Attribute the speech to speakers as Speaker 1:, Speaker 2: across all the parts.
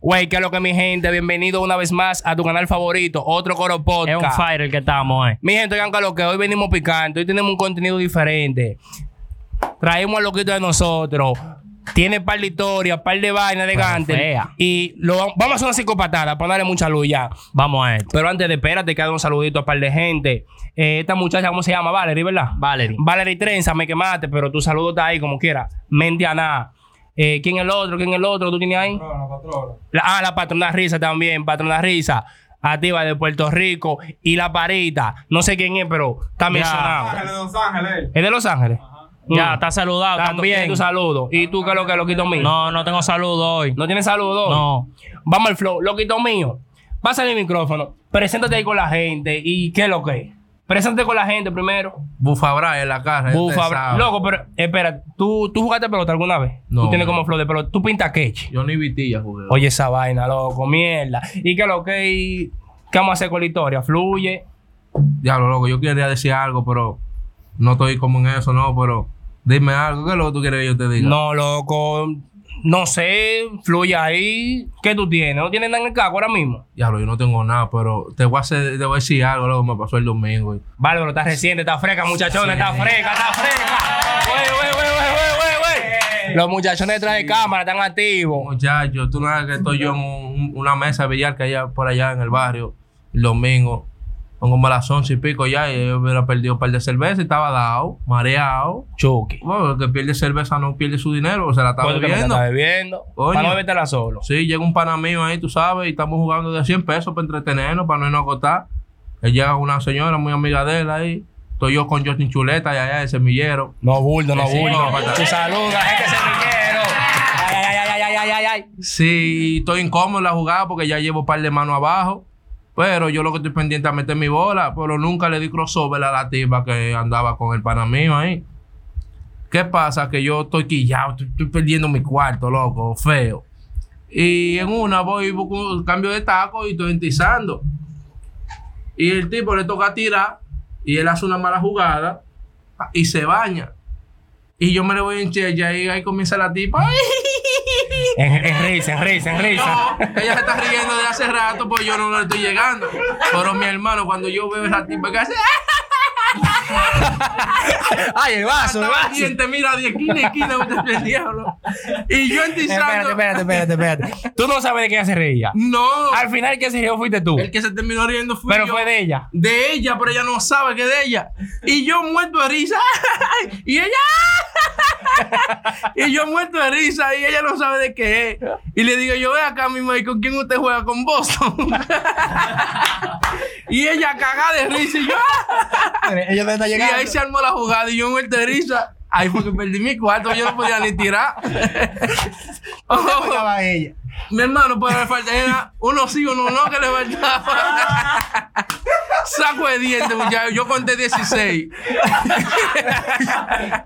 Speaker 1: Güey, que es lo que mi gente, bienvenido una vez más a tu canal favorito, otro Coro
Speaker 2: Es un
Speaker 1: Podcast.
Speaker 2: fire el que estamos, eh.
Speaker 1: Mi gente, oigan que lo que hoy venimos picando, hoy tenemos un contenido diferente. Traemos al loquito de nosotros. Tiene par de historias, par de vainas elegantes. Y lo, vam- vamos a hacer una psicopatada para darle mucha luz ya.
Speaker 2: Vamos a esto.
Speaker 1: Pero antes de espérate, que haga un saludito a par de gente. Eh, esta muchacha, ¿cómo se llama? Valerie, ¿verdad?
Speaker 2: Valerie.
Speaker 1: Valerie Trenza, me quemaste, pero tu saludo está ahí como quiera. Mendiana. Eh, ¿Quién es el otro? ¿Quién es el otro? ¿Tú tienes ahí? La, ah, la patrona Risa también, patrona Risa. Activa de Puerto Rico. Y la parita. No sé quién es, pero está mencionado.
Speaker 3: Ángeles de Los Ángeles.
Speaker 1: ¿Es de Los Ángeles?
Speaker 2: Ya,
Speaker 1: Mm.
Speaker 2: está saludado también.
Speaker 1: tu saludo. ¿Y tú qué es lo que es loquito mío?
Speaker 2: No, no tengo saludo hoy.
Speaker 1: ¿No tienes saludo?
Speaker 2: No.
Speaker 1: Vamos al flow. Loquito mío. Pásale el micrófono. Preséntate ahí con la gente. ¿Y qué es lo que es? Preséntate con la gente primero.
Speaker 4: Bufa Bra en la casa.
Speaker 1: Bufa,
Speaker 4: usted sabe.
Speaker 1: Loco, pero espera, ¿tú, ¿tú jugaste pelota alguna vez?
Speaker 4: No.
Speaker 1: Tú tienes como flow de pelota. Tú pintas queche.
Speaker 4: Yo ni vitilla jugué.
Speaker 1: Oye, esa vaina, loco, mierda. ¿Y qué es lo que ¿Qué vamos a hacer con la historia? ¿Fluye?
Speaker 4: Diablo, loco, yo quería decir algo, pero no estoy como en eso, no, pero dime algo. ¿Qué es lo que tú quieres que yo te diga?
Speaker 1: No, loco. No sé, fluye ahí. ¿Qué tú tienes? ¿No tienes nada en el caco ahora mismo?
Speaker 4: Diablo, yo no tengo nada, pero te voy a, hacer, te voy a decir algo, loco, me pasó el domingo.
Speaker 1: Vale, pero está reciente, está fresca, muchachones, está fresca, está fresca. Güey, güey, güey, güey, güey, güey, güey. Los muchachones detrás de cámara están activos.
Speaker 4: Muchachos, tú no sabes que estoy yo en un- una mesa de billar que hay por allá en el barrio, el domingo. Son como las once y pico ya, y yo hubiera perdido un par de cerveza y estaba dado, mareado.
Speaker 1: Chucky.
Speaker 4: Bueno, el que pierde cerveza no pierde su dinero, se la está
Speaker 1: ¿Cuánto te
Speaker 4: bebiendo.
Speaker 1: estás bebiendo?
Speaker 4: Coño.
Speaker 1: Para no bebértela solo.
Speaker 4: Sí, llega un pana mío ahí, tú sabes, y estamos jugando de 100 pesos para entretenernos, para no irnos a acostar. Él llega con una señora muy amiga de él ahí. Estoy yo con Justin Chuleta y allá de semillero.
Speaker 1: No buldo, no
Speaker 4: falta-
Speaker 1: Tu salud, la gente se quiero. Ay, ay, ay, ay, ay, ay, ay, ay.
Speaker 4: Sí, estoy incómodo en la jugada porque ya llevo un par de manos abajo. Pero yo lo que estoy pendiente es meter mi bola. Pero nunca le di crossover a la tipa que andaba con el pana mío ahí. ¿Qué pasa? Que yo estoy quillado, estoy, estoy perdiendo mi cuarto, loco, feo. Y en una voy, busco un cambio de taco y estoy entizando. Y el tipo le toca tirar y él hace una mala jugada y se baña. Y yo me le voy en chella y ahí comienza la tipa. ¡Ay!
Speaker 1: En, en risa, en risa, en risa.
Speaker 4: Ella se está riendo de hace rato, pues yo no le estoy llegando. Pero mi hermano, cuando yo veo esa tipa que hace.
Speaker 1: Ay, el vaso, el vaso.
Speaker 4: gente mira de esquina a esquina, el diablo. Y yo
Speaker 1: Espérate,
Speaker 4: entizando.
Speaker 1: espérate, espérate, espérate. Tú no sabes de qué se reía.
Speaker 4: No.
Speaker 1: Al final, el que se rió fuiste tú.
Speaker 4: El que se terminó riendo fui
Speaker 1: Pero
Speaker 4: yo.
Speaker 1: fue de ella.
Speaker 4: De ella, pero ella no sabe que es de ella. Y yo muerto de risa. Y ella. Y yo muerto de risa. Y ella no sabe de qué es. Y le digo, yo ve acá mismo. ¿Y con quién usted juega? Con Boston. Y ella cagada de risa. Y yo.
Speaker 1: Ella te está
Speaker 4: Y ahí se armó la jugada. Y yo muerto de risa. Ahí fue que perdí mi cuarto. Yo no podía ni tirar. Oh,
Speaker 1: ella.
Speaker 4: mi hermano, pues le falta era uno sí, uno no, que le faltaba. Saco de dientes, muchachos. Yo conté 16.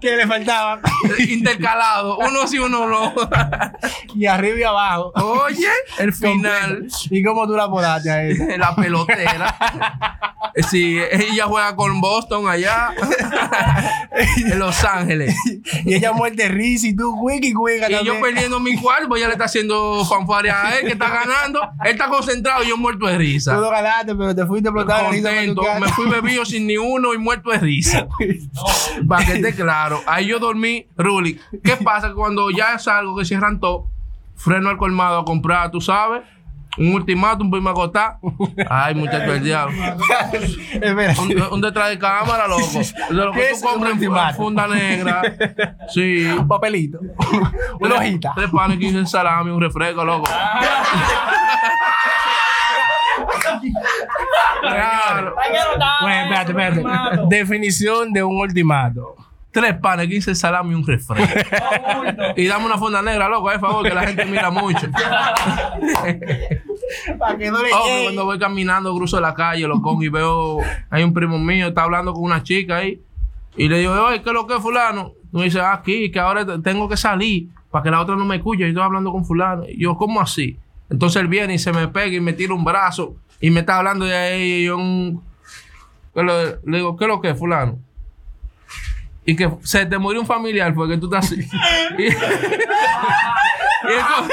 Speaker 1: ¿Qué le faltaba?
Speaker 4: Intercalado. Uno sí, uno no.
Speaker 1: Y arriba y abajo.
Speaker 4: Oye, el final.
Speaker 1: ¿Y cómo tú la podaste a ella?
Speaker 4: La pelotera. Sí, ella juega con Boston allá. En Los Ángeles.
Speaker 1: Y ella muerte risa y tú, wiki, wiki.
Speaker 4: Y yo perdiendo mi cuarto, pues ella le está haciendo fanfaria a él, que está ganando. Él está concentrado y yo muerto de risa.
Speaker 1: Tú lo ganaste, pero te fuiste a
Speaker 4: contento. Me fui bebido sin ni uno y muerto de risa. Para que esté claro. Ahí yo dormí, Ruli. ¿Qué pasa? Cuando ya salgo, que cierran todo, freno al colmado a comprar, tú sabes, un ultimátum, me acostar. Ay, muchacho del diablo. Un, un detrás de cámara, loco. De lo
Speaker 1: ¿Qué
Speaker 4: que tú compras
Speaker 1: un
Speaker 4: en funda negra. Sí.
Speaker 1: Un papelito. Una hojita.
Speaker 4: Tres panes, 15 salami, un refresco, loco. Claro.
Speaker 1: Bueno, espérate, espérate. Definición de un ultimato.
Speaker 4: Tres panes, 15 salami y un refresco. y dame una funda negra, loco, por favor, que la gente mira mucho.
Speaker 1: Para que no le
Speaker 4: Oh, cuando voy caminando, cruzo la calle, lo cojo y veo, hay un primo mío, está hablando con una chica ahí. Y le digo, oye, ¿qué es lo que es fulano? Y me dice, "Ah, aquí, que ahora te- tengo que salir para que la otra no me escuche. Yo estoy hablando con fulano. Y yo, ¿cómo así? Entonces él viene y se me pega y me tira un brazo y me está hablando de ahí. Y yo, un- ¿qué lo- le digo, ¿qué es lo que es fulano? Y que se te murió un familiar, fue que tú estás así. y, y co-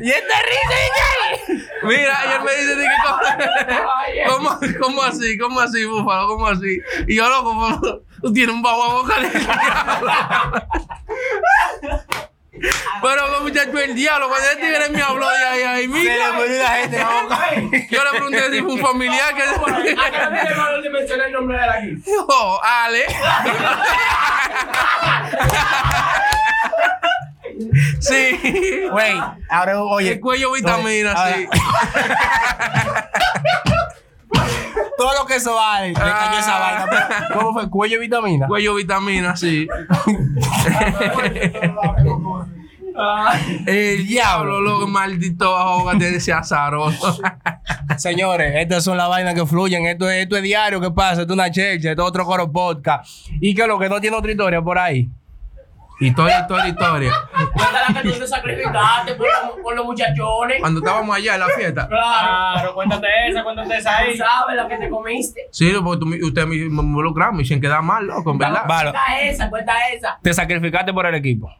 Speaker 1: y este
Speaker 4: Mira, y él me dice, ¿cómo, ¿cómo, así? ¿Cómo así, búfalo? ¿Cómo así? Y yo, loco, tú tienes un bajo a boca. Pero, muchacho, el diablo, cuando el tigre me habló de ahí, ahí,
Speaker 1: Se
Speaker 4: mira.
Speaker 1: le murió la gente la boca.
Speaker 4: Yo le pregunté si fue un familiar que.
Speaker 1: le mencioné el nombre de él aquí.
Speaker 4: Oh, Ale. sí.
Speaker 1: Güey, ahora oye.
Speaker 4: El cuello vitamina, sí.
Speaker 1: Todo lo que eso vale, le cayó esa
Speaker 4: Ah.
Speaker 1: vaina. ¿Cómo fue? ¿Cuello y vitamina?
Speaker 4: Cuello vitamina, sí. El diablo, loco, maldito ahogate de ese azaroso.
Speaker 1: Señores, estas son las vainas que fluyen. Esto es, esto es diario que pasa. Esto es una checha. Esto es otro coro podcast. Y que lo que no tiene otra historia por ahí.
Speaker 4: Historia, historia, historia.
Speaker 3: Cuéntala que tú te sacrificaste por, los- por los muchachones.
Speaker 4: Cuando estábamos allá en la fiesta.
Speaker 3: Claro.
Speaker 2: cuéntate esa, cuéntate esa
Speaker 3: Tú sabes lo que te comiste.
Speaker 4: Sí, porque tú, me- usted me me involucraron y sin quedar mal, loco, en verdad.
Speaker 1: Vale.
Speaker 3: Cuenta esa, cuenta esa.
Speaker 1: Te sacrificaste por el equipo.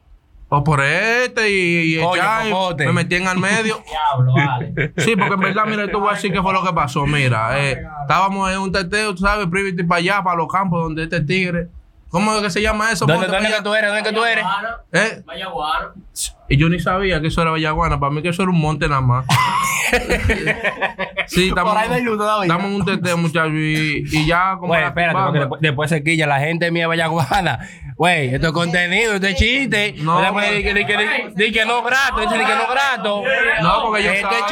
Speaker 4: O por este y, y
Speaker 1: Coño,
Speaker 4: me metí en al medio.
Speaker 3: Diablo, vale.
Speaker 4: Sí, porque en verdad, mira, tú voy a decir qué fue lo que pasó. Mira, eh, estábamos en un teteo, tú sabes, privity para allá, para los campos donde este tigre. ¿Cómo es que se llama eso?
Speaker 1: ¿Dónde, dónde que tú eres? ¿Dónde que tú eres?
Speaker 3: Vallaguana,
Speaker 4: ¿Eh?
Speaker 3: Vallaguana.
Speaker 4: Y yo ni sabía que eso era Vallaguana. Para mí que eso era un monte nada más. sí, estamos,
Speaker 1: Por ahí no hay luz todavía.
Speaker 4: estamos en un teteo, muchachos. Y, y ya como la
Speaker 1: espérate, porque después, después se quilla la gente mía Vallaguana. Güey, esto es contenido, esto es chiste.
Speaker 4: No, güey.
Speaker 1: di que, que, di- di que no grato, dice di que no grato.
Speaker 4: No, porque yo
Speaker 1: Esto es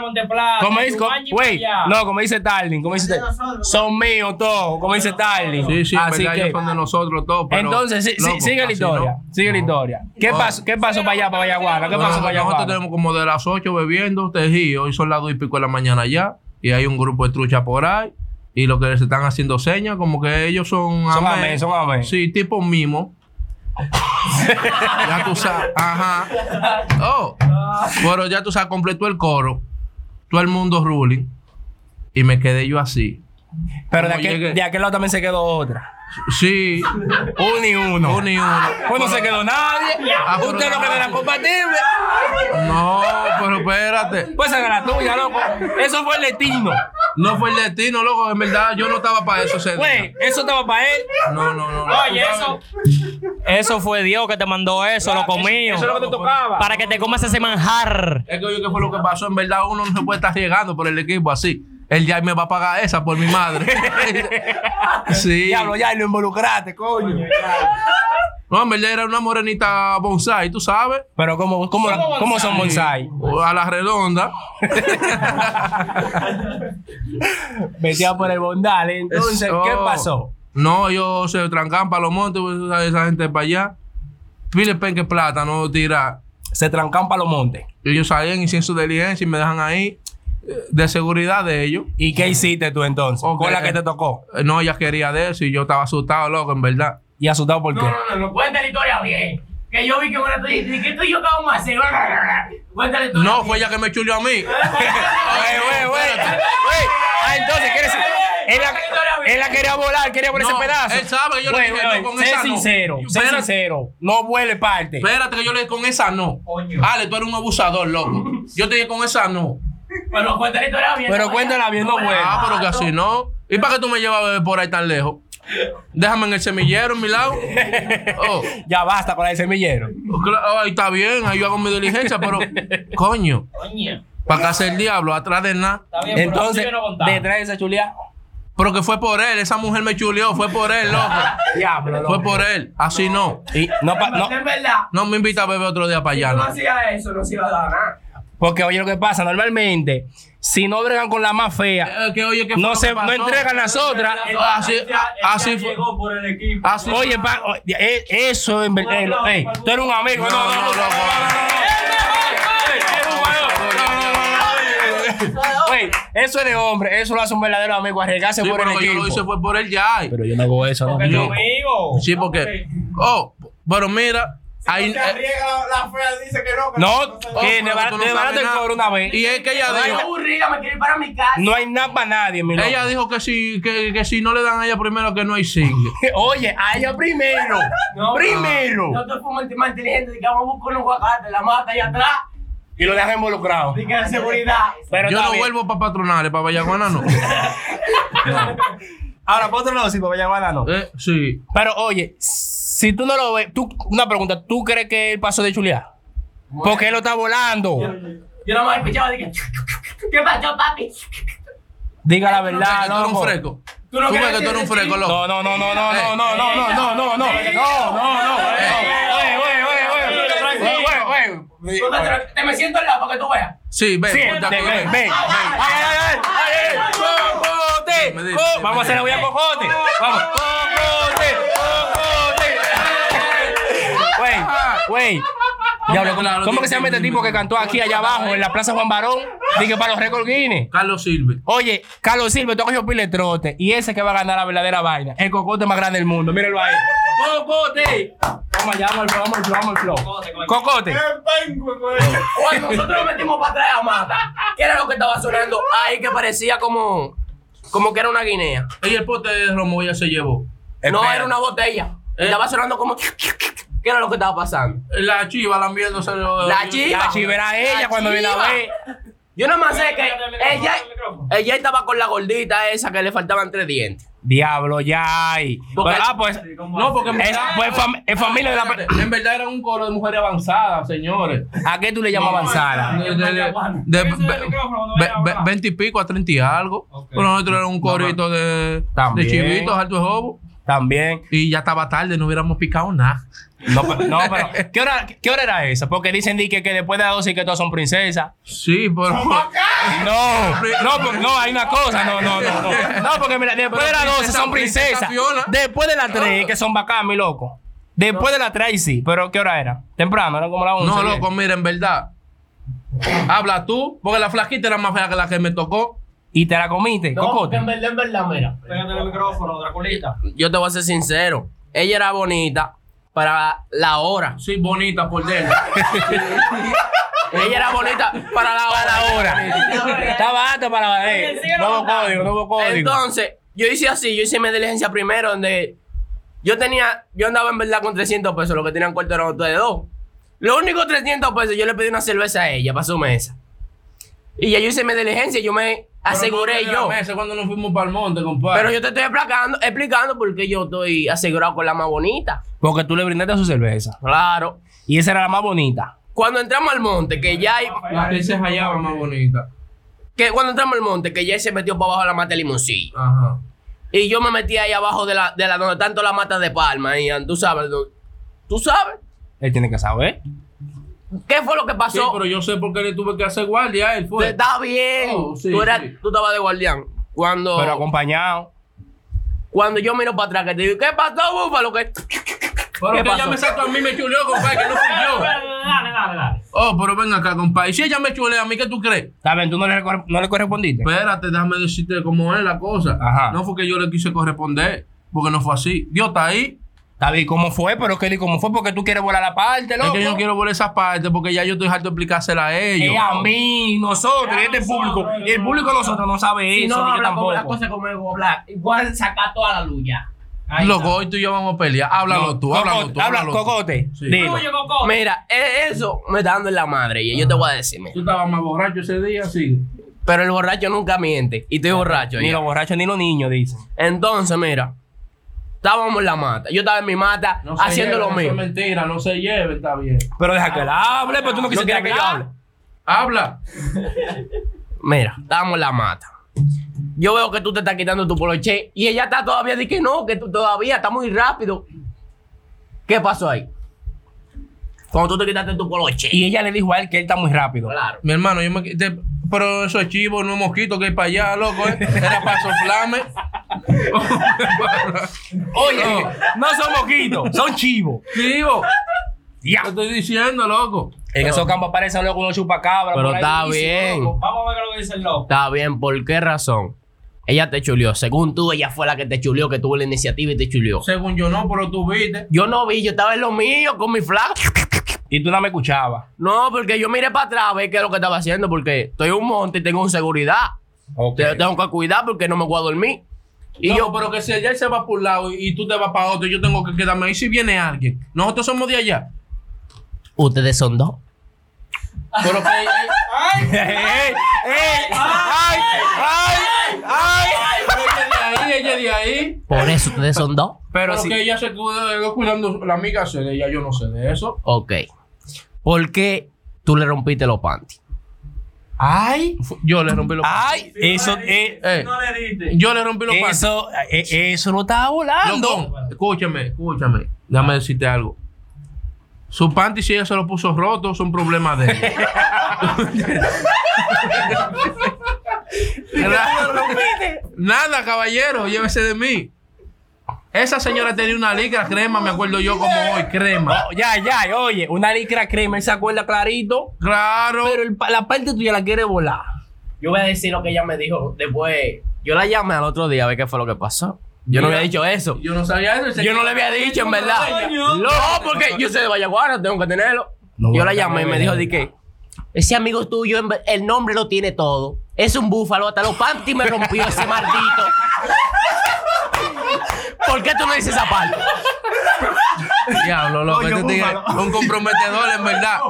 Speaker 2: Monteplata.
Speaker 1: Como dice, güey, no, como dice Starling, como dice son míos todos, como dice Starling.
Speaker 4: Sí, sí,
Speaker 1: Así
Speaker 4: verdad
Speaker 1: que,
Speaker 4: son de nosotros todos.
Speaker 1: entonces, sí, sí,
Speaker 4: loco,
Speaker 1: sigue la historia,
Speaker 4: no.
Speaker 1: sigue la
Speaker 4: No.
Speaker 1: historia. ¿Qué
Speaker 4: No.
Speaker 1: pasó, qué pasó para allá, para Vallaguana? ¿Qué
Speaker 4: No,
Speaker 1: pasó para
Speaker 4: nosotros tenemos como de las 8 bebiendo tejido. Hoy son las 2 y pico de la mañana ya. Y hay un grupo de trucha por ahí. Y lo que se están haciendo señas, como que ellos son.
Speaker 1: Son
Speaker 4: amén.
Speaker 1: son amén.
Speaker 4: Sí, tipo mimo. ya tú sabes. Ajá. Oh. Pero ya tú sabes, completó el coro. Todo el mundo ruling. Y me quedé yo así.
Speaker 1: Pero de aquel, de aquel lado también se quedó otra.
Speaker 4: Sí.
Speaker 1: Uno y uno.
Speaker 4: Uno y uno.
Speaker 1: Pues no se quedó nadie.
Speaker 4: Ah,
Speaker 1: Usted lo que era compatible.
Speaker 4: No, pero espérate.
Speaker 1: Pues esa era la tuya, loco. Eso fue el destino.
Speaker 4: No fue el destino, loco. En verdad, yo no estaba para eso ese.
Speaker 1: Güey, eso estaba para él.
Speaker 4: No, no, no. no.
Speaker 2: Oye, eso. Eso fue Dios que te mandó eso, loco mío.
Speaker 1: Eso es lo que te tocaba.
Speaker 2: Para que te comas ese manjar.
Speaker 4: Es que oye, ¿qué fue lo que pasó? En verdad, uno no se puede estar llegando por el equipo así. Él ya me va a pagar esa por mi madre. sí.
Speaker 1: Diablo, ya lo involucraste, coño.
Speaker 4: No, en verdad era una morenita bonsai, tú sabes.
Speaker 1: Pero ¿cómo, cómo, cómo son bonsai?
Speaker 4: O A la redonda.
Speaker 1: Metía por el bondal. Entonces,
Speaker 4: Eso.
Speaker 1: ¿qué pasó?
Speaker 4: No, ellos se trancan para los montes, pues, esa gente para allá. Pile penque plata, no tira.
Speaker 1: Se trancan para los montes.
Speaker 4: Ellos salían y hicieron su diligencia y me dejan ahí eh, de seguridad de ellos.
Speaker 1: ¿Y qué hiciste tú entonces?
Speaker 4: Ok.
Speaker 1: Con la que te tocó.
Speaker 4: Eh, No, ella quería de eso y yo estaba asustado, loco, en verdad.
Speaker 1: ¿Y asustado por qué?
Speaker 3: No, no, no, no, cuenta la historia bien. Que yo vi que una tú dijiste, ¿qué tú y yo qué vamos a hacer? Cuenta la historia.
Speaker 4: No, fue ella que me chuleó a mí.
Speaker 1: Güey, güey, güey. Ah, entonces, ¿qué decir? Él la, él la quería volar, quería por ese
Speaker 4: No,
Speaker 1: pedazo.
Speaker 4: él sabe que yo le dije, no, con
Speaker 1: sé
Speaker 4: esa no.
Speaker 1: sincero, sé
Speaker 4: Espérate.
Speaker 1: sincero. No vuele parte.
Speaker 4: Espérate que yo le dije con esa no.
Speaker 3: Coño.
Speaker 4: Ale, tú eres un abusador, loco. Yo te dije con esa no.
Speaker 3: Pero cuenta la historia bien.
Speaker 1: Pero
Speaker 3: no
Speaker 1: cuéntala bien, no.
Speaker 4: Ah, pero que así no. ¿Y para qué tú me llevas a beber por ahí tan lejos? Déjame en el semillero, en mi lado. Oh,
Speaker 1: Ya basta con el semillero.
Speaker 4: claro, ahí está bien, ahí yo hago mi diligencia, pero coño,
Speaker 3: Coño.
Speaker 4: para casa el diablo, atrás de nada.
Speaker 2: Está bien, pero
Speaker 1: Entonces, detrás de esa chuleada.
Speaker 4: Pero que fue por él, esa mujer me chuleó, fue por él, loco.
Speaker 1: Diablo,
Speaker 4: Fue por él, así no.
Speaker 1: Y no, pa- no.
Speaker 4: No me invita a beber otro día para
Speaker 3: Si
Speaker 4: allá,
Speaker 3: tú no
Speaker 4: no.
Speaker 3: hacías eso, no se iba a dar nada.
Speaker 1: Porque oye lo que pasa, normalmente, si no bregan con la más fea,
Speaker 4: Eh, que oye,
Speaker 1: no se
Speaker 4: que
Speaker 1: no entregan las otras.
Speaker 4: Así, así fue.
Speaker 3: llegó por el equipo.
Speaker 4: Así
Speaker 1: Oye, pa- o- eh, eso en verdad. eh, ey, tú eres un amigo. No, no, no, no, Güey, eso es de hombre, eso lo hace un verdadero amigo, arriesgarse
Speaker 4: Sí,
Speaker 1: por el
Speaker 4: que yo
Speaker 1: equipo.
Speaker 4: lo hice fue por él ya.
Speaker 1: Pero yo no hago eso, ¿no?
Speaker 2: Porque
Speaker 4: Yo-. Sí, porque. Oh, pero mira, Ahí,
Speaker 5: Porque
Speaker 4: eh,
Speaker 5: arriesga la, fea dice que no. Que
Speaker 1: No,
Speaker 5: no
Speaker 1: que de
Speaker 4: no
Speaker 1: el cobro una vez.
Speaker 4: y es que ella dijo,
Speaker 3: aburrida, me quiero ir para mi casa.
Speaker 1: No hay nada para nadie, mi
Speaker 4: ella dijo que si, que, que si no le dan a ella primero que no hay single.
Speaker 1: Oye, a ella primero. primero.
Speaker 3: Nosotros fuimos más inteligentes, que vamos a buscar unos aguacates, la mata allá atrás,
Speaker 1: Y lo dejan involucrado.
Speaker 3: y que la seguridad.
Speaker 1: Pero
Speaker 4: Yo no
Speaker 1: bien.
Speaker 4: vuelvo para patronales, para Vallaguana no.
Speaker 1: Ahora, por otro lado, sí, para Vallaguana no.
Speaker 4: Eh, sí.
Speaker 1: Pero oye, si tú no lo ves, tú, una pregunta, ¿tú crees que él pasó de chulear? Porque él lo está volando.
Speaker 3: Yo nada más escuchaba, dije, ¿qué pasó, papi?
Speaker 1: Diga la
Speaker 4: ¿Tú
Speaker 1: verdad,
Speaker 4: eres un
Speaker 1: loco.
Speaker 4: fresco?
Speaker 3: Tú
Speaker 4: Tú
Speaker 3: no quieres
Speaker 4: que tú eres un fresco, loco.
Speaker 1: No, no, no, no, no, no, no, no, no, no, no, no, no, no, no, no.
Speaker 3: Tú te- me siento al lado para que tú veas.
Speaker 4: Sí, ven,
Speaker 1: ven,
Speaker 4: ven.
Speaker 1: ven. Vamos a hacerle
Speaker 4: dime.
Speaker 1: voy a cocote. Vamos, cocote, güey. ¿cómo-
Speaker 4: claro,
Speaker 1: ¿Cómo que se llama este tipo que cantó aquí allá abajo en la Plaza Juan Barón? Dije para los récords Guinness.
Speaker 4: Carlos Silve.
Speaker 1: Oye, Carlos Silva, tú has cogido pile trote. Y ese que va a ganar la verdadera vaina. El cocote más grande del mundo. Mírenlo ahí. ¡Cocote! Vamos allá, vamos al flow, vamos al flow, vamos al flow. Cocote.
Speaker 3: Cuando nosotros nos metimos para atrás a mata, ¿qué era lo que estaba sonando ahí que parecía como, como que era una guinea?
Speaker 4: Y el pote de romo ya se llevó.
Speaker 3: No, era una botella.
Speaker 4: Eh.
Speaker 3: Estaba sonando como... ¿Qué era lo que estaba pasando?
Speaker 4: La chiva lambiéndose los...
Speaker 3: La chiva.
Speaker 1: La chivera ella
Speaker 3: La
Speaker 1: cuando viene a
Speaker 3: chiva.
Speaker 1: ver.
Speaker 3: Yo nada más sé que ella, ella estaba con la gordita esa que le faltaban tres dientes.
Speaker 1: Diablo, ya hay.
Speaker 3: Porque-
Speaker 1: ah, pues.
Speaker 4: No, porque en
Speaker 1: Es, pues, fam- es familia de la.
Speaker 4: en verdad era un coro de mujeres avanzadas, señores.
Speaker 1: ¿A qué tú le llamas avanzada?
Speaker 4: De, de, de, de- ve- ve- 20 y pico a 30 y algo. Pero nosotros era un corito de,
Speaker 1: También.
Speaker 4: de chivitos, alto de jobo.
Speaker 1: También.
Speaker 4: Y ya estaba tarde, no hubiéramos picado nada.
Speaker 1: No, pero, no, pero ¿qué hora, ¿qué hora era esa? Porque dicen di que, que después de las 12 y que todas son princesas.
Speaker 4: Sí, pero.
Speaker 1: No, no, no, hay una cosa, no, no, no. No, no porque mira, después de las 12 son
Speaker 4: princesa
Speaker 1: princesas. Después de las 3 que son bacán, mi loco. Después de las 3 ahí sí, pero ¿qué hora era? Temprano, era como las 11.
Speaker 4: No, loco, mira, en verdad. Habla tú, porque la flaquita era más fea que la que me tocó.
Speaker 1: Y te la comiste,
Speaker 3: No,
Speaker 1: cocote.
Speaker 3: en verdad, en verdad, mira.
Speaker 2: Pégate el micrófono, Draculita.
Speaker 3: Yo te voy a ser sincero. Ella era bonita para la hora.
Speaker 4: Sí, bonita por dentro.
Speaker 3: Ella era bonita para la hora.
Speaker 1: Para la hora. Estaba alto para la eh, Nuevo código, nuevo código.
Speaker 3: Entonces, yo hice así, yo hice mi diligencia primero donde yo tenía, yo andaba en verdad con 300 pesos, lo que tenían cuarto eran ustedes dos. Los únicos 300 pesos, yo le pedí una cerveza a ella para su mesa. Y ya yo hice mi diligencia, yo me aseguré yo.
Speaker 4: Ese cuando nos fuimos para el monte, compadre.
Speaker 3: Pero yo te estoy explicando, explicando por qué yo estoy asegurado con la más bonita.
Speaker 1: Porque tú le brindaste su cerveza.
Speaker 3: Claro.
Speaker 1: Y esa era la más bonita.
Speaker 3: Cuando entramos al monte, que ya hay,
Speaker 4: La princesa allá va más bonita.
Speaker 3: que cuando entramos al monte, que ya se metió para abajo de la mata de limoncillo.
Speaker 4: Ajá.
Speaker 3: Y yo me metí ahí abajo de la, de la donde tanto la mata de palma. Y tú sabes, tú sabes.
Speaker 1: Él tiene que saber.
Speaker 3: ¿Qué fue lo que
Speaker 4: Sí,
Speaker 3: pasó?
Speaker 4: pero yo sé por qué le tuve que hacer guardia a él, fue.
Speaker 3: Está bien.
Speaker 4: Oh, sí,
Speaker 3: tú, eras-
Speaker 4: sí.
Speaker 3: tú estabas de guardián. Cuando,
Speaker 1: Pero acompañado.
Speaker 3: cuando yo miro para atrás, que te digo, ¿qué pasó, búfalo? ¿Qué?
Speaker 4: Pero
Speaker 3: ¿Qué
Speaker 4: que ella me sacó a mí, me chuleó, compadre, que no fui yo.
Speaker 2: Dale, dale, dale.
Speaker 4: Oh, pero ven acá, compadre. Y si ella me chulea a mí, ¿qué tú crees?
Speaker 1: Está bien, tú no le, no le correspondiste.
Speaker 4: Espérate, déjame decirte cómo es la cosa.
Speaker 1: Ajá.
Speaker 4: No fue que yo le quise corresponder, porque no fue así. Dios está ahí.
Speaker 1: Está bien, ¿cómo fue? Pero que di cómo fue porque tú quieres volar la parte, loco.
Speaker 4: Es que yo no quiero volver esa parte, porque ya yo estoy harto de explicársela a ellos.
Speaker 1: Es a mí, nosotros, y este público. Y el público de nosotros no sabe
Speaker 3: Si
Speaker 1: eso,
Speaker 3: no
Speaker 1: ni yo
Speaker 3: habla como la
Speaker 1: tampoco.
Speaker 3: cosa como el hablar, igual saca toda la luz ya. Ahí
Speaker 4: Loco,
Speaker 3: está.
Speaker 4: hoy tú y yo vamos a pelear. Háblalo
Speaker 1: No,
Speaker 4: tú,
Speaker 1: Cocote,
Speaker 4: háblalo tú.
Speaker 1: Habla,
Speaker 4: háblalo tú.
Speaker 1: cocote.
Speaker 4: Sí.
Speaker 1: Dilo.
Speaker 2: Tuyo, Coco.
Speaker 3: Mira, e- eso me está dando en la madre y yo te voy a decir, mira.
Speaker 4: Tú estabas más borracho ese día, sí.
Speaker 3: Pero el borracho nunca miente. Y estoy borracho.
Speaker 1: Ni
Speaker 3: ya.
Speaker 1: los borrachos ni los niños, dicen.
Speaker 3: Entonces, mira. Estábamos en la mata. Yo estaba en mi mata
Speaker 4: No
Speaker 3: haciendo lo mío.
Speaker 4: Es mentira, no se lleve, está bien.
Speaker 1: Pero deja que él hable, pero tú no quisiste
Speaker 3: quieres
Speaker 1: que yo hable.
Speaker 4: Habla.
Speaker 3: Mira, estábamos en la mata. Yo veo que tú te estás quitando tu poloche y ella está todavía de que no, que tú todavía está muy rápido. ¿Qué pasó ahí? Cuando tú te quitaste tu poloche.
Speaker 1: Y ella le dijo a él que él está muy rápido.
Speaker 3: Claro.
Speaker 4: Mi hermano, yo me quité. Pero eso es chivo, no es mosquito que hay para allá, loco. ¿eh? Era para soplarme.
Speaker 1: Oye, no son moquitos, son chivos.
Speaker 4: Chivo.
Speaker 1: Ya.
Speaker 4: Te estoy diciendo, loco.
Speaker 1: En esos campos aparecen luego unos chupacabras.
Speaker 3: Pero
Speaker 1: por ahí,
Speaker 3: está bien.
Speaker 1: loco.
Speaker 2: Vamos a ver lo que dice el loco.
Speaker 3: Está bien, ¿por qué razón? Ella te chuleó. Según tú, ella fue la que te chuleó, que tuvo la iniciativa y te chuleó.
Speaker 4: Según yo no, pero tú viste.
Speaker 3: Yo no vi, yo estaba en lo mío con mi flaco.
Speaker 1: Y tú no me escuchabas.
Speaker 3: No, porque yo miré para atrás a ver qué es lo que estaba haciendo, porque estoy en un monte y tengo un seguridad.
Speaker 1: Ok.
Speaker 3: Te- Tengo que cuidar porque no me voy a dormir. Y yo,
Speaker 4: pero que si allá se va por un lado y, tú te vas para otro, yo tengo que quedarme ahí si viene alguien. Nosotros somos de allá.
Speaker 3: ustedes son dos.
Speaker 4: Pero que.
Speaker 1: ¡Ey! ¡Ay! ¡Ay! ¡Ay!
Speaker 4: pero ella de ahí, ella de ahí.
Speaker 3: Por eso ustedes son dos.
Speaker 1: Pero
Speaker 4: que ella se quedó cuidando la amiga se de ella, yo no sé de eso.
Speaker 3: Ok. ¿Por qué tú le rompiste los panties?
Speaker 1: ¡Ay!
Speaker 4: Yo le rompí los
Speaker 1: ¡Ay! Eso, eh,
Speaker 4: Eh,
Speaker 5: No le diste.
Speaker 4: yo le rompí los panties.
Speaker 1: eso, eh, eso lo estaba volando.
Speaker 4: Loco, escúchame, escúchame. Déjame decirte algo. Su panty, si ella se lo puso roto, son problemas de. Nada, nada, caballero, llévese de mí. Esa señora tenía una licra crema, me acuerdo yo como hoy, crema.
Speaker 1: Oh, ya, ya, oye, una licra crema, él se acuerda clarito.
Speaker 4: Claro.
Speaker 1: Pero el la parte tuya la quiere volar.
Speaker 3: Yo voy a decir lo que ella me dijo después. Yo la llamé al otro día a ver qué fue lo que pasó. Yo no había dicho eso.
Speaker 4: Yo no sabía eso.
Speaker 3: Yo no le había dicho, en verdad. No, porque yo sé de Vallaguana, tengo que tenerlo.
Speaker 1: No,
Speaker 3: yo la llamé y me dijo, di que ese amigo tuyo, el nombre lo tiene todo. Es un búfalo, hasta los panties me rompió ese maldito. ¿Por qué tú no dices esa parte?
Speaker 4: Diablo, loco, este tigre
Speaker 1: búfalo.
Speaker 4: un comprometedor, en verdad.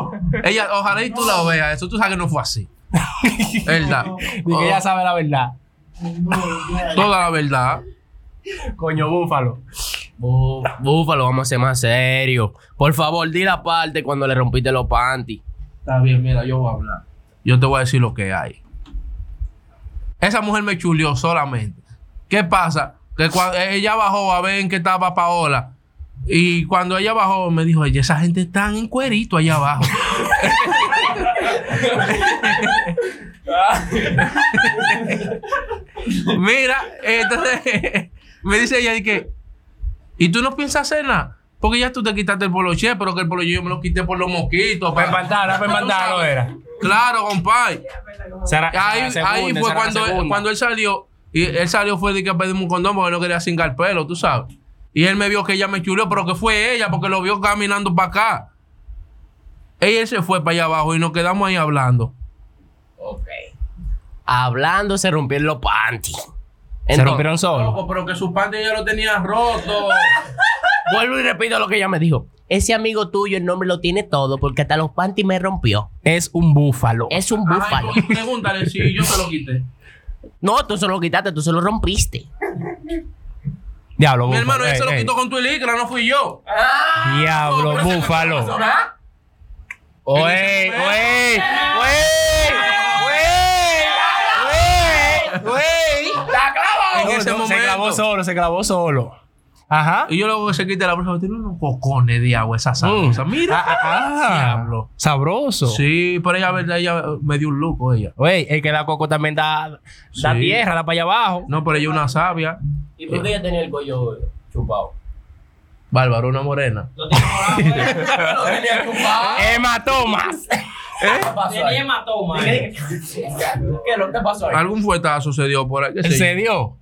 Speaker 4: Ella, ojalá y tú la veas. Eso tú sabes que no fue así. ¿Verdad?
Speaker 1: Y que ella sabe la verdad.
Speaker 4: Toda la verdad.
Speaker 1: Coño, búfalo.
Speaker 3: Bú- Búfalo, vamos a ser más serios. Por favor, di la parte cuando le rompiste los panties.
Speaker 4: Está bien, mira, yo voy a hablar. Yo te voy a decir lo que hay. Esa mujer me chuleó solamente. ¿Qué pasa? Que cuando ella bajó a ver en qué estaba Paola. Y cuando ella bajó, me dijo, oye, esa gente está en cuerito allá abajo. Mira, entonces me dice ella y que, ¿y tú no piensas hacer nada? Porque ya tú te quitaste el poloche, pero que el poloche yo me lo quité por los mosquitos.
Speaker 1: Para espantar, para espantar lo era.
Speaker 4: Claro, compadre. Ahí, ahí fue cuando, cuando él salió. Y él salió fue de que pedimos un condón porque no quería cingar pelo, tú sabes. Y él me vio que ella me chuleó, pero que fue ella porque lo vio caminando para acá. Ella se fue para allá abajo y nos quedamos ahí hablando.
Speaker 3: Ok. Hablando, se rompieron los panties.
Speaker 1: Se
Speaker 3: Entonces,
Speaker 1: rompieron solo.
Speaker 4: Loco, pero que su panty ya lo tenía roto.
Speaker 3: Vuelvo y repito lo que ella me dijo. Ese amigo tuyo, el nombre lo tiene todo porque hasta los panties me rompió.
Speaker 1: Es un búfalo.
Speaker 3: Es un búfalo.
Speaker 4: Ay, pregúntale si yo se lo quité.
Speaker 3: No, tú se lo quitaste, tú se lo rompiste.
Speaker 1: Diablo,
Speaker 4: Mi
Speaker 1: búfalo.
Speaker 4: hermano, él
Speaker 1: Ey,
Speaker 4: se lo
Speaker 1: ey.
Speaker 4: quitó con tu licra, no fui yo.
Speaker 1: Diablo, búfalo. Oye, oye, oye, oye, oye.
Speaker 4: En ese
Speaker 1: Se
Speaker 4: momento.
Speaker 1: clavó solo, se clavó solo. Ajá.
Speaker 4: Y yo luego que se quite la bolsa, tiene unos cocones de agua esa salsa.
Speaker 1: Mm.
Speaker 4: Mira.
Speaker 1: Ah, ah, ah.
Speaker 4: Diablo.
Speaker 1: Sabroso.
Speaker 4: Sí, pero ella, verdad, ella me dio un lujo ella.
Speaker 1: Oye, el que da coco también da, da
Speaker 4: Sí.
Speaker 1: tierra, da para allá abajo.
Speaker 4: No, pero ella es una sabia.
Speaker 3: ¿Y por qué ella tenía el cuello chupado?
Speaker 4: Bárbara, una morena.
Speaker 3: Lo tenía chupado.
Speaker 1: Hematomas.
Speaker 3: ¿Qué pasó
Speaker 2: Tenía
Speaker 3: ahí?
Speaker 2: hematoma.
Speaker 3: ¿Qué ¿Qué lo que pasó ahí?
Speaker 4: Algún fuetazo se dio por ahí.
Speaker 1: se dio.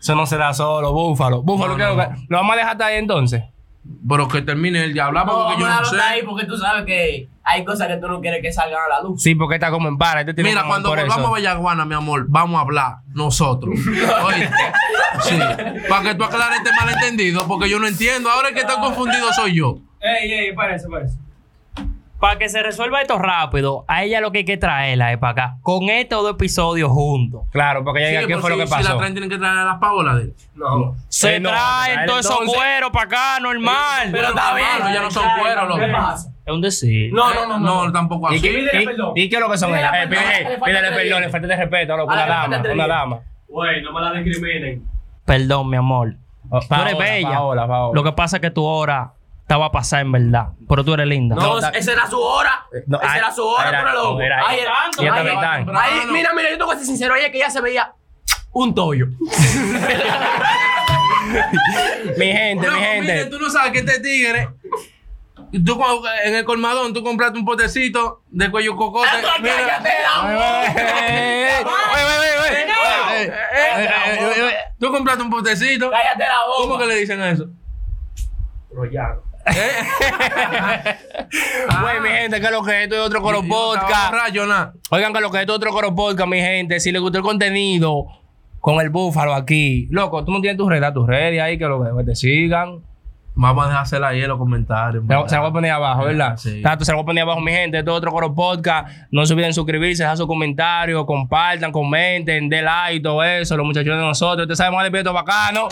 Speaker 1: Eso no se da solo, búfalo. Búfalo,
Speaker 4: No,
Speaker 1: ¿qué
Speaker 4: no,
Speaker 1: es lo que-
Speaker 4: no.
Speaker 1: ¿Lo vamos a dejar hasta ahí entonces?
Speaker 4: Pero que termine el de hablar porque yo no sé.
Speaker 3: ahí porque tú sabes que hay cosas que tú no quieres que salgan a la luz.
Speaker 1: Sí, porque está como en para. Este
Speaker 4: Mira, cuando volvamos a Vallaguana, mi amor, vamos a hablar nosotros. Oíste. Sí. Para que tú aclares este malentendido, porque yo no entiendo. Ahora el que está confundido soy yo.
Speaker 2: Ey, ey, parece, parece. Para que se resuelva esto rápido, a ella lo que hay que traerla es para acá. Con estos dos episodios juntos.
Speaker 1: Claro, porque ella
Speaker 4: Sí,
Speaker 1: diga qué
Speaker 4: pero
Speaker 1: fue
Speaker 4: si,
Speaker 1: lo que
Speaker 4: si
Speaker 1: pasó.
Speaker 4: la traen, tienen que traer a las Paola de él.
Speaker 3: No.
Speaker 2: Se
Speaker 1: Eh, no,
Speaker 2: traen todos esos cueros para acá, normal.
Speaker 3: Pero está bien.
Speaker 4: Hermano, ya no son cueros, loco.
Speaker 3: ¿Qué pasa?
Speaker 2: Es un decir.
Speaker 3: No, no, no, no.
Speaker 4: No, tampoco
Speaker 1: ¿Y
Speaker 4: así.
Speaker 1: qué,
Speaker 3: Pídele
Speaker 1: y-
Speaker 3: perdón.
Speaker 1: y qué es lo que son ellas? Eh,
Speaker 3: perdón,
Speaker 1: pídele, perdón, le falta de respeto, loco, una dama, una dama.
Speaker 5: Güey, no me la discriminen.
Speaker 2: Perdón, mi amor.
Speaker 1: Oh,
Speaker 2: Tú
Speaker 1: Paola,
Speaker 2: eres bella.
Speaker 1: Paola, Paola.
Speaker 2: Lo que pasa es que tu hora estaba a pasar en verdad. Pero tú eres linda.
Speaker 3: No, esa era su hora.
Speaker 1: No,
Speaker 3: esa era su hora,
Speaker 1: eh,
Speaker 3: por ah, loco.
Speaker 1: era-
Speaker 3: Ay, mira, mira, yo tengo que ser sincero. Ella que ella se veía un toyo.
Speaker 1: Mi gente, mi
Speaker 4: Loco,
Speaker 1: mire,
Speaker 4: tú no sabes que este tigre. Tú en el colmadón, tú compraste un potecito de cuello cocote. Mira.
Speaker 3: Cállate,
Speaker 4: amor. Tú compraste un potecito.
Speaker 3: Cállate la boca.
Speaker 4: ¿Cómo que le dicen a eso?
Speaker 5: Troyano.
Speaker 1: Güey, mi gente, que lo que esto es otro Coro Podcast. Oigan, que lo que esto es otro Coro Podcast, mi gente. Si les gustó el contenido con el búfalo aquí. Loco, tú no tienes tus redes, tus redes ahí, que lo que te sigan.
Speaker 4: Vamos a dejársela ahí en los comentarios.
Speaker 1: Se, se la voy a poner abajo, ¿verdad?
Speaker 4: Sí.
Speaker 1: Tato, se la voy a poner abajo, mi gente. Esto es otro Coro Podcast. No se olviden suscribirse, dejar sus comentarios, compartan, comenten, den like, todo eso. Los muchachos de nosotros. Ustedes saben más de Bacano.